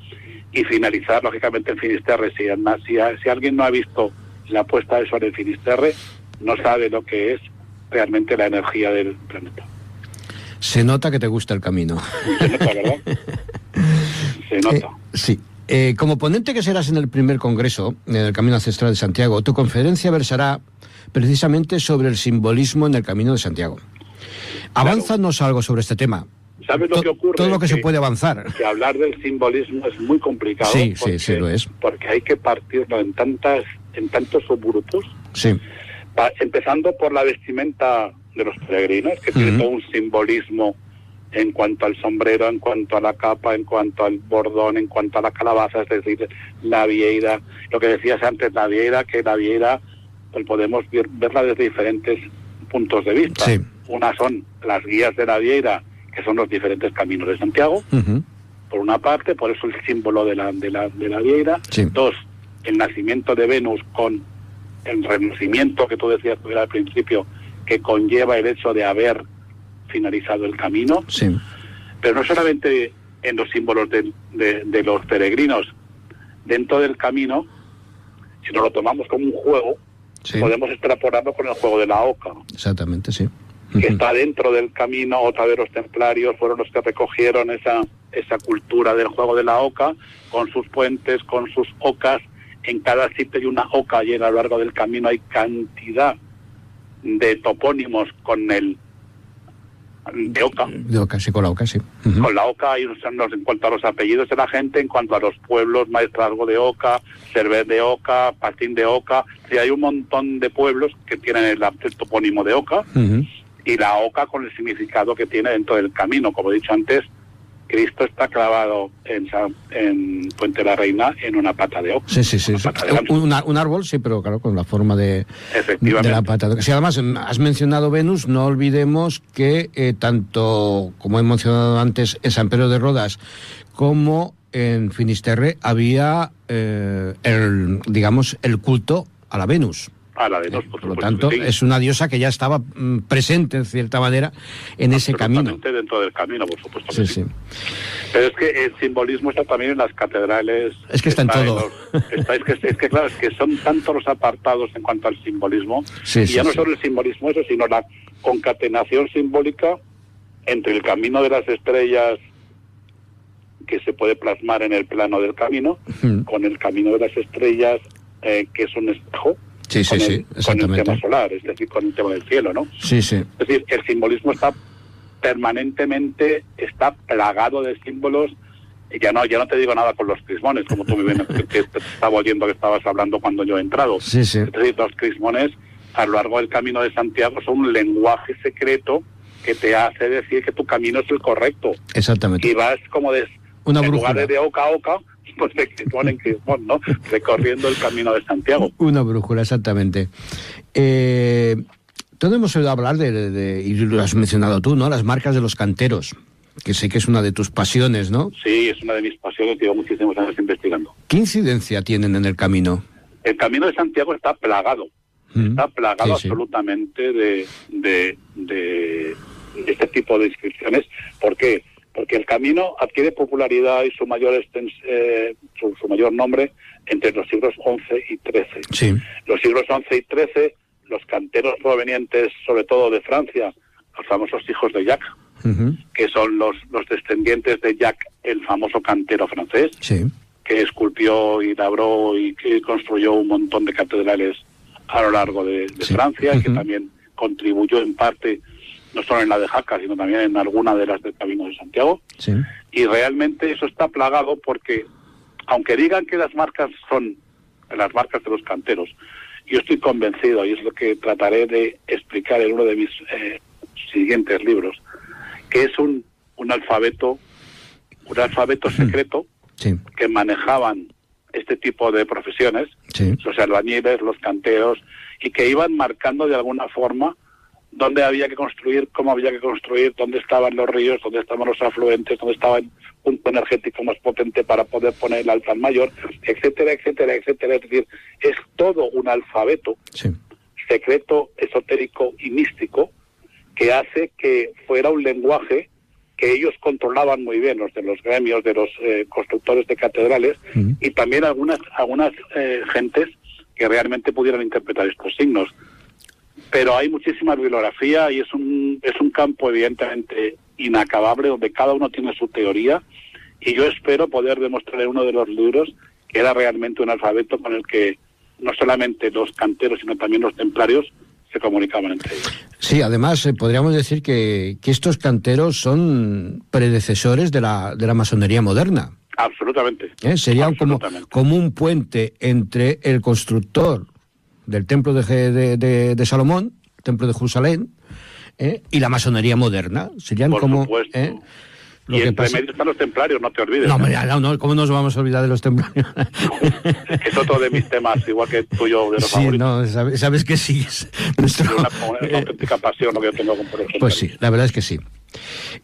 y finalizar, lógicamente, en Finisterre. Si, si, si alguien no ha visto la puesta de sol en Finisterre, no sabe lo que es realmente la energía del planeta. Se nota que te gusta el camino. Se nota, ¿verdad? Se nota. Eh, sí. Eh, como ponente que serás en el primer congreso en el Camino Ancestral de Santiago, tu conferencia versará precisamente sobre el simbolismo en el Camino de Santiago. Avánzanos algo sobre este tema. ¿Sabes lo To- que ocurre? Todo lo que se puede avanzar. que hablar del simbolismo es muy complicado. Sí, sí, sí lo es. Porque hay que partirlo en tantas, en tantos subgrupos. Sí. Pa- empezando por la vestimenta de los peregrinos, que tiene todo un simbolismo en cuanto al sombrero, en cuanto a la capa, en cuanto al bordón, en cuanto a la calabaza, es decir, la vieira. Lo que decías antes, la vieira, que la vieira pues podemos ver- verla desde diferentes puntos de vista. Sí. Una son las guías de la vieira, que son los diferentes caminos de Santiago, por una parte, por eso el símbolo de la, de la, de la vieira. Sí. Dos, el nacimiento de Venus con el renacimiento que tú decías tú al principio, que conlleva el hecho de haber finalizado el camino, Sí. pero no solamente en los símbolos de, de los peregrinos dentro del camino, si no lo tomamos como un juego, Sí. podemos extrapolarlo con el juego de la oca Exactamente, sí. que está dentro del camino, otra vez los templarios fueron los que recogieron esa, esa cultura del juego de la oca, con sus puentes, con sus ocas, en cada sitio hay una oca y a lo largo del camino hay cantidad de topónimos con el de oca. De Oca, sí, con la Oca, sí. Ujú. Con la Oca hay unos, unos- en cuanto a los apellidos de la gente, en cuanto a los pueblos, Maestrazgo de Oca, Cerver de Oca, Patín de Oca, sí, hay un montón de pueblos que tienen el, el topónimo de Oca y la oca con el significado que tiene dentro del camino. Como he dicho antes, Cristo está clavado en, San- en Puente de la Reina en una pata de oca. Sí, sí, sí. Un, un árbol, sí, pero claro, con la forma de, Efectivamente. de la pata. de- Si además has mencionado Venus, no olvidemos que eh, tanto, como he mencionado antes, en San Pedro de Rodas como en Finisterre había, eh, el, digamos, el culto a la Venus. A la de dos, Eh, por por lo tanto, sí. es una diosa que ya estaba mm, presente, en cierta manera, en ese camino. Dentro del camino, por supuesto. Sí, sí. Pero es que el simbolismo está también en las catedrales. Es que está en todo. los- está- es, que, es que, claro, es que son tantos los apartados en cuanto al simbolismo. Sí, y ya no solo el simbolismo eso, sino la concatenación simbólica entre el camino de las estrellas que se puede plasmar en el plano del camino, Mm. con el camino de las estrellas, eh, que es un espejo, Sí, sí, con, sí, el, con el exactamente. tema solar, es decir, con el tema del cielo, ¿no? Sí, sí. Es decir, el simbolismo está permanentemente, está plagado de símbolos. Y ya no, ya no te digo nada con los crismones, como tú me ven, que, te estaba oyendo que estabas hablando cuando yo he entrado. Sí, sí. Es decir, los crismones a lo largo del camino de Santiago son un lenguaje secreto que te hace decir que tu camino es el correcto. Exactamente. Y vas como de, Una en lugar de, de oca a oca, pues de en ¿no? Recorriendo el camino de Santiago. Una brújula, exactamente. Eh, todo hemos oído hablar de, de- de- y lo has mencionado tú, ¿no? Las marcas de los canteros, que sé que es una de tus pasiones, ¿no? Sí, es una de mis pasiones, llevo muchísimos años investigando. ¿Qué incidencia tienen en el camino? El camino de Santiago está plagado, Mm. está plagado Sí, sí. absolutamente de, de, de- de este tipo de inscripciones. ¿Por qué? Porque el camino adquiere popularidad y su mayor, extens- eh, su, su mayor nombre entre los siglos XI y XIII. Sí. Los siglos XI y XIII, los canteros provenientes sobre todo de Francia, los famosos hijos de Jacques, que son los, los descendientes de Jacques, el famoso cantero francés, Sí. que esculpió y labró y que construyó un montón de catedrales a lo largo de, de Sí. Francia, y que también contribuyó en parte, no solo en la de Jaca, sino también en alguna de las del Camino de Santiago. Sí. Y realmente eso está plagado porque, aunque digan que las marcas son las marcas de los canteros, yo estoy convencido, y es lo que trataré de explicar en uno de mis eh, siguientes libros, que es un, un alfabeto, un alfabeto secreto Sí. que manejaban este tipo de profesiones, Sí. los albañiles, los canteros, y que iban marcando de alguna forma dónde había que construir, cómo había que construir, dónde estaban los ríos, dónde estaban los afluentes, dónde estaba el punto energético más potente para poder poner el altar mayor, etcétera, etcétera, etcétera. Es decir, es todo un alfabeto Sí. secreto, esotérico y místico que hace que fuera un lenguaje que ellos controlaban muy bien, los de los gremios, de los eh, constructores de catedrales, y también algunas, algunas eh, gentes que realmente pudieran interpretar estos signos. Pero hay muchísima bibliografía y es un, es un campo evidentemente inacabable donde cada uno tiene su teoría y yo espero poder demostrar en uno de los libros que era realmente un alfabeto con el que no solamente los canteros sino también los templarios se comunicaban entre ellos. Sí, además eh, podríamos decir que, que estos canteros son predecesores de la, de la masonería moderna. Absolutamente. ¿eh? Serían como, como un puente entre el constructor del templo de, de, de- de Salomón, el templo de Jerusalén, ¿eh? y la masonería moderna. Serían Por como... ¿eh? Lo y que entre pasa- medio están los templarios, no te olvides. No, ¿eh? hombre, no, no, ¿cómo nos vamos a olvidar de los templarios? es otro de mis temas, igual que tuyo de los sí, favoritos. no, sabes, sabes que sí. es nuestro- Es una, una auténtica pasión lo que yo tengo con. Pues sí, la verdad es que sí.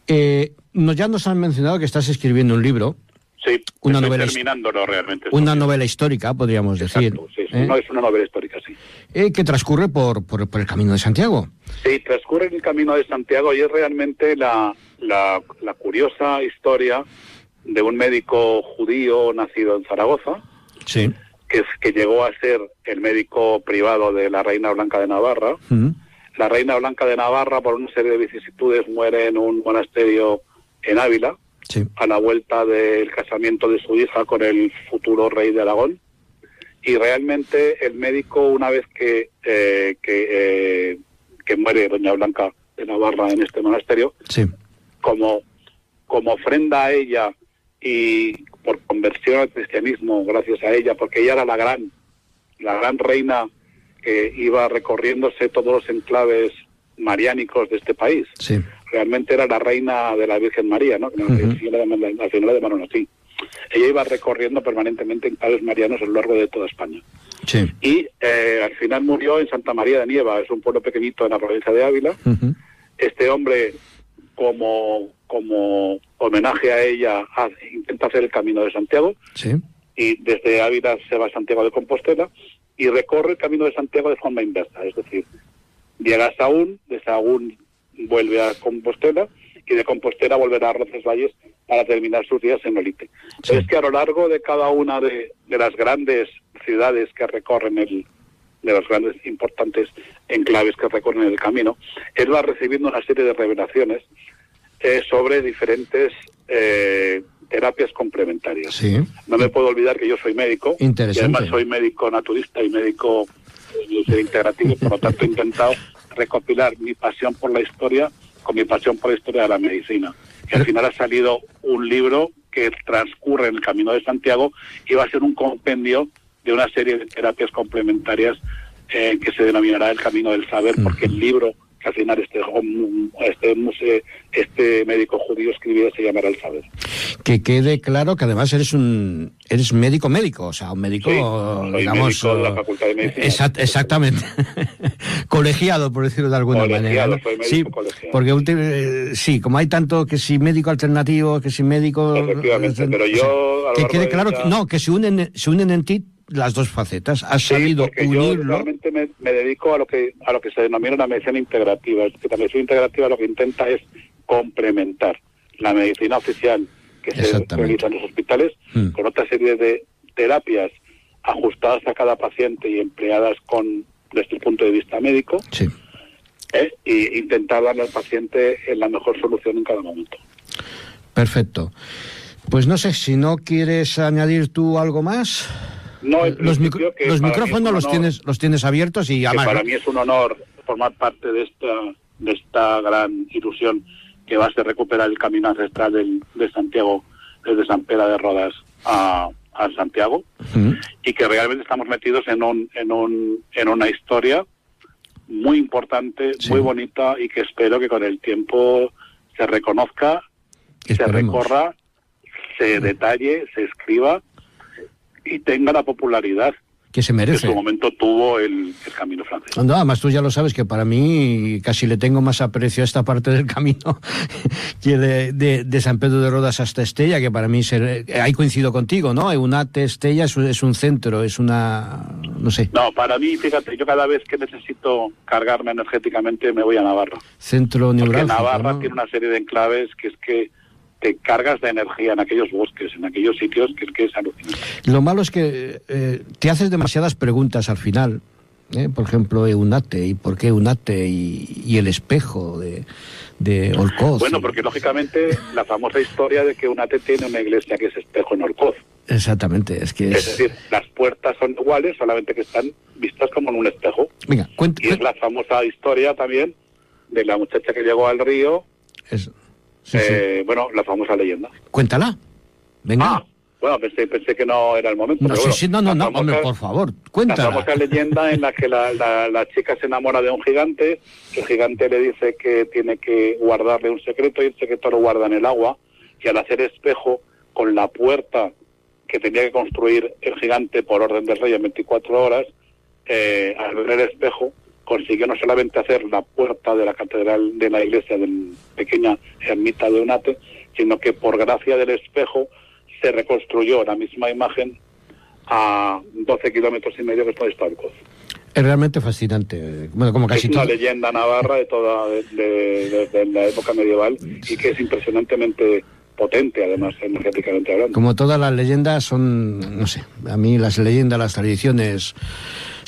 Eh, ya nos han mencionado que estás escribiendo un libro, Sí, Una novela his- terminándolo realmente. una novela histórica, podríamos decir, Exacto, sí, sí, ¿eh? no, es una novela histórica, sí. Eh, que transcurre por, por, por el Camino de Santiago. Sí, transcurre en el camino de Santiago y es realmente la, la, la curiosa historia de un médico judío nacido en Zaragoza, Sí. que, que llegó a ser el médico privado de la Reina Blanca de Navarra. Mm, La Reina Blanca de Navarra, por una serie de vicisitudes, muere en un monasterio en Ávila, Sí. a la vuelta del casamiento de su hija con el futuro rey de Aragón. Y realmente el médico, una vez que, eh, que, eh, que muere Doña Blanca de Navarra en este monasterio, Sí. como, como ofrenda a ella y por conversión al cristianismo, gracias a ella, porque ella era la gran, la gran reina que iba recorriéndose todos los enclaves mariánicos de este país Sí. Realmente era la reina de la Virgen María, ¿no? Señora de, la señora de Maronosí. Ella iba recorriendo permanentemente enclaves marianos a lo largo de toda España. Sí. Y eh, al final murió en Santa María de Nieva, es un pueblo pequeñito en la provincia de Ávila. Este hombre, como, como homenaje a ella, hace- intenta hacer el camino de Santiago Sí. y desde Ávila se va a Santiago de Compostela y recorre el camino de Santiago de forma inversa, es decir, llega a Sahún, de Sahún vuelve a Compostela y de Compostela volverá a Roncesvalles para terminar sus días en Olite. Sí. Es que a lo largo de cada una de, de las grandes ciudades que recorren el de los grandes importantes enclaves que recorren el camino, él va recibiendo una serie de revelaciones eh, sobre diferentes eh, terapias complementarias. Sí. No me puedo olvidar que yo soy médico. Interesante. Y además soy médico naturista y médico eh, integrativo, por lo tanto he intentado recopilar mi pasión por la historia con mi pasión por la historia de la medicina. Que al final ha salido un libro que transcurre en el Camino de Santiago y va a ser un compendio de una serie de terapias complementarias eh, que se denominará el Camino del Saber, porque el libro al final este, este, este médico judío escribió se llamará El Saber. Que quede claro que además eres un eres médico médico, o sea, un médico, Sí, digamos, médico de la Facultad de Medicina. exact- exactamente. colegiado, por decirlo de alguna Colegiado, manera. ¿no? soy médico sí, colegiado. porque eh, sí, como hay tanto que si médico alternativo, que si médico... Efectivamente, eh, pero o sea, yo, a lo que quede de claro, que, no, que se unen, se unen en ti las dos facetas. Has Sí, sabido porque yo unirlo. realmente me, me dedico a lo que a lo que se denomina la medicina integrativa. Es que la medicina integrativa lo que intenta es complementar la medicina oficial que se realiza en los hospitales Mm. con otra serie de terapias ajustadas a cada paciente y empleadas con desde el punto de vista médico Sí. ¿eh? y intentar darle al paciente la mejor solución en cada momento. Perfecto. Pues no sé, si no quieres añadir tú algo más. No, los, micro- los micrófonos los honor- tienes, los tienes abiertos y además. para mí es un honor formar parte de esta de esta gran ilusión que va a ser recuperar el camino ancestral del- de Santiago desde San Pedro de Rodas a, a Santiago y que realmente estamos metidos en un en un en una historia muy importante, Sí. muy bonita y que espero que con el tiempo se reconozca, se recorra, se detalle, se escriba y tenga la popularidad Que se que en merece. su momento tuvo el, el camino francés. No, además tú ya lo sabes que para mí casi le tengo más aprecio a esta parte del camino que de, de- de San Pedro de Rodas hasta Estella, que para mí ser, ahí coincido contigo, ¿no? Eunate, Estella es, es un centro, es una, no sé, No, para mí, fíjate, yo cada vez que necesito cargarme energéticamente me voy a Navarra. centro Porque neurálgico. Navarra ¿no? tiene una serie de enclaves que es que te cargas de energía en aquellos bosques, en aquellos sitios que es que es alucinante. Lo malo es que eh, te haces demasiadas preguntas al final. ¿eh? Por ejemplo, Eunate, ¿y por qué Eunate? Y, y el espejo de, de Olcoz. Bueno, porque lógicamente la famosa historia de que UNATE tiene una iglesia que es espejo en Orcoz. Exactamente, es que Es es... decir, las puertas son iguales, solamente que están vistas como en un espejo. Venga, cuenta... Y es la famosa historia también de la muchacha que llegó al río, es- sí, sí. eh, bueno, la famosa leyenda. Cuéntala. Venga. Ah, bueno, pensé, pensé que no era el momento. no, pero bueno, sí, no, no, la no, famosa- hombre, por favor, La cuéntala. famosa leyenda en la que la, la- la chica se enamora de un gigante, el gigante le dice que tiene que guardarle un secreto y el secreto lo guarda en el agua y al hacer espejo con la puerta que tenía que construir el gigante por orden del rey en 24 horas, eh, al ver el espejo consiguió no solamente hacer la puerta de la catedral de la iglesia de la pequeña ermita de Unate, sino que por gracia del espejo se reconstruyó la misma imagen a 12 kilómetros y medio después de Estalcoz. Es realmente fascinante. Bueno, como casi es una todo. leyenda navarra de toda de, de- de- de la época medieval y que es impresionantemente potente, además, energéticamente hablando. Como todas las leyendas son, no sé, a mí las leyendas, las tradiciones,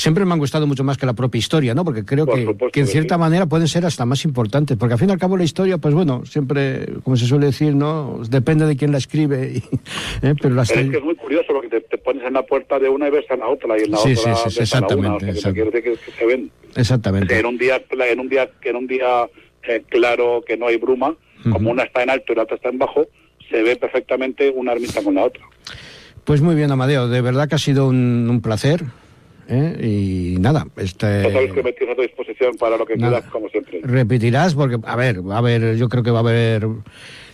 siempre me han gustado mucho más que la propia historia, ¿no? Porque creo que, que en cierta sí. manera pueden ser hasta más importantes, porque al fin y al cabo la historia, pues bueno, siempre, como se suele decir, ¿no? Depende de quién la escribe, y- ¿eh? pero las Pero es que es muy curioso porque te, te pones en la puerta de una y ves a la otra y en la Sí, otra sí, sí, la una. O exactamente, sea, que te quiero decir que, que se ven. Exactamente. En un día, en un día, en un día eh, claro que no hay bruma, Ujú. como una está en alto y la otra está en bajo, se ve perfectamente una ermita con la otra. Pues muy bien, Amadeo, de verdad que ha sido un, un placer. ¿Eh? Y nada, este, Ya sabes que me tienes a tu disposición para lo que quieras, como siempre. repetirás, porque, a ver, a haber, yo creo que va a haber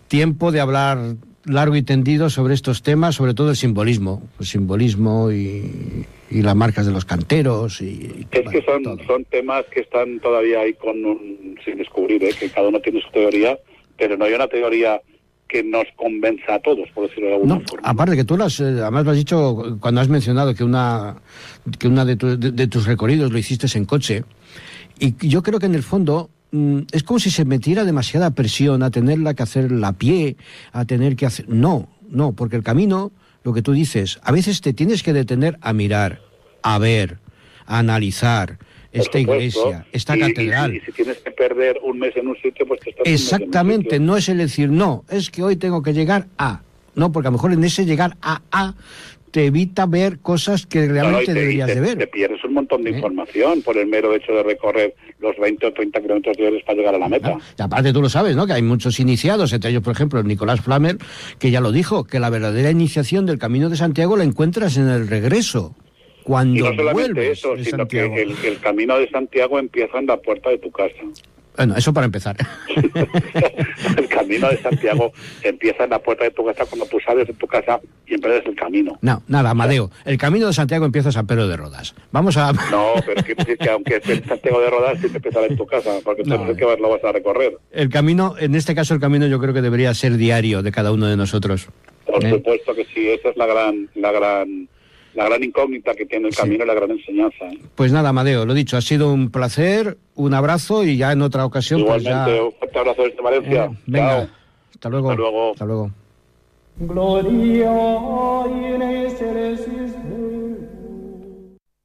tiempo de hablar largo y tendido sobre estos temas, sobre todo el simbolismo, el simbolismo y, y las marcas de los canteros y, Es que son, todo. son temas que están todavía ahí con un- sin descubrir, ¿eh? que cada uno tiene su teoría, pero no hay una teoría que nos convenza a todos, por decirlo de alguna No, forma. aparte que tú las, eh, además lo has dicho cuando has mencionado que una, que una de, tu- de- de tus recorridos lo hiciste en coche. Y yo creo que en el fondo mm, es como si se metiera demasiada presión a tenerla que hacer a pie, a tener que hacer... No, no, porque el camino, lo que tú dices, a veces te tienes que detener a mirar, a ver, a analizar esta iglesia, esta Y- catedral. Y, si tienes que perder un mes en un sitio, pues te estás Exactamente, no es el decir, no, es que hoy tengo que llegar a. No, porque a lo mejor en ese llegar a A te evita ver cosas que no, realmente te- deberías te, de ver. te pierdes un montón de ¿Eh? información por el mero hecho de recorrer los 20 o 30 kilómetros diarios para llegar a la meta. Y aparte tú lo sabes, ¿no? Que hay muchos iniciados, entre ellos, por ejemplo, Nicolás Flamer, que ya lo dijo, que la verdadera iniciación del Camino de Santiago la encuentras en el regreso, cuando Y no solamente vuelves eso, de sino que el, el camino de Santiago empieza en la puerta de tu casa. Bueno, eso para empezar. el camino de Santiago empieza en la puerta de tu casa cuando tú sales de tu casa y empiezas el camino. No, nada, Amadeo. El Camino de Santiago empieza a San Pedro de Rodas. Vamos a... No, pero quiero decir que aunque estés en Santiago de Rodas, sí te empieza en tu casa, porque tú No, no, es que lo vas a recorrer. El camino, en este caso el camino yo creo que debería ser diario de cada uno de nosotros. Por ¿Eh? supuesto que sí, esa es la gran, la gran, la gran incógnita que tiene el Sí. camino y la gran enseñanza. ¿eh? Pues nada, Amadeo, lo dicho, ha sido un placer, un abrazo y ya en otra ocasión pues ya... Igualmente, un fuerte abrazo desde Valencia. eh, venga, Chao. hasta luego. Hasta luego. Hasta luego. Gloria in excelsis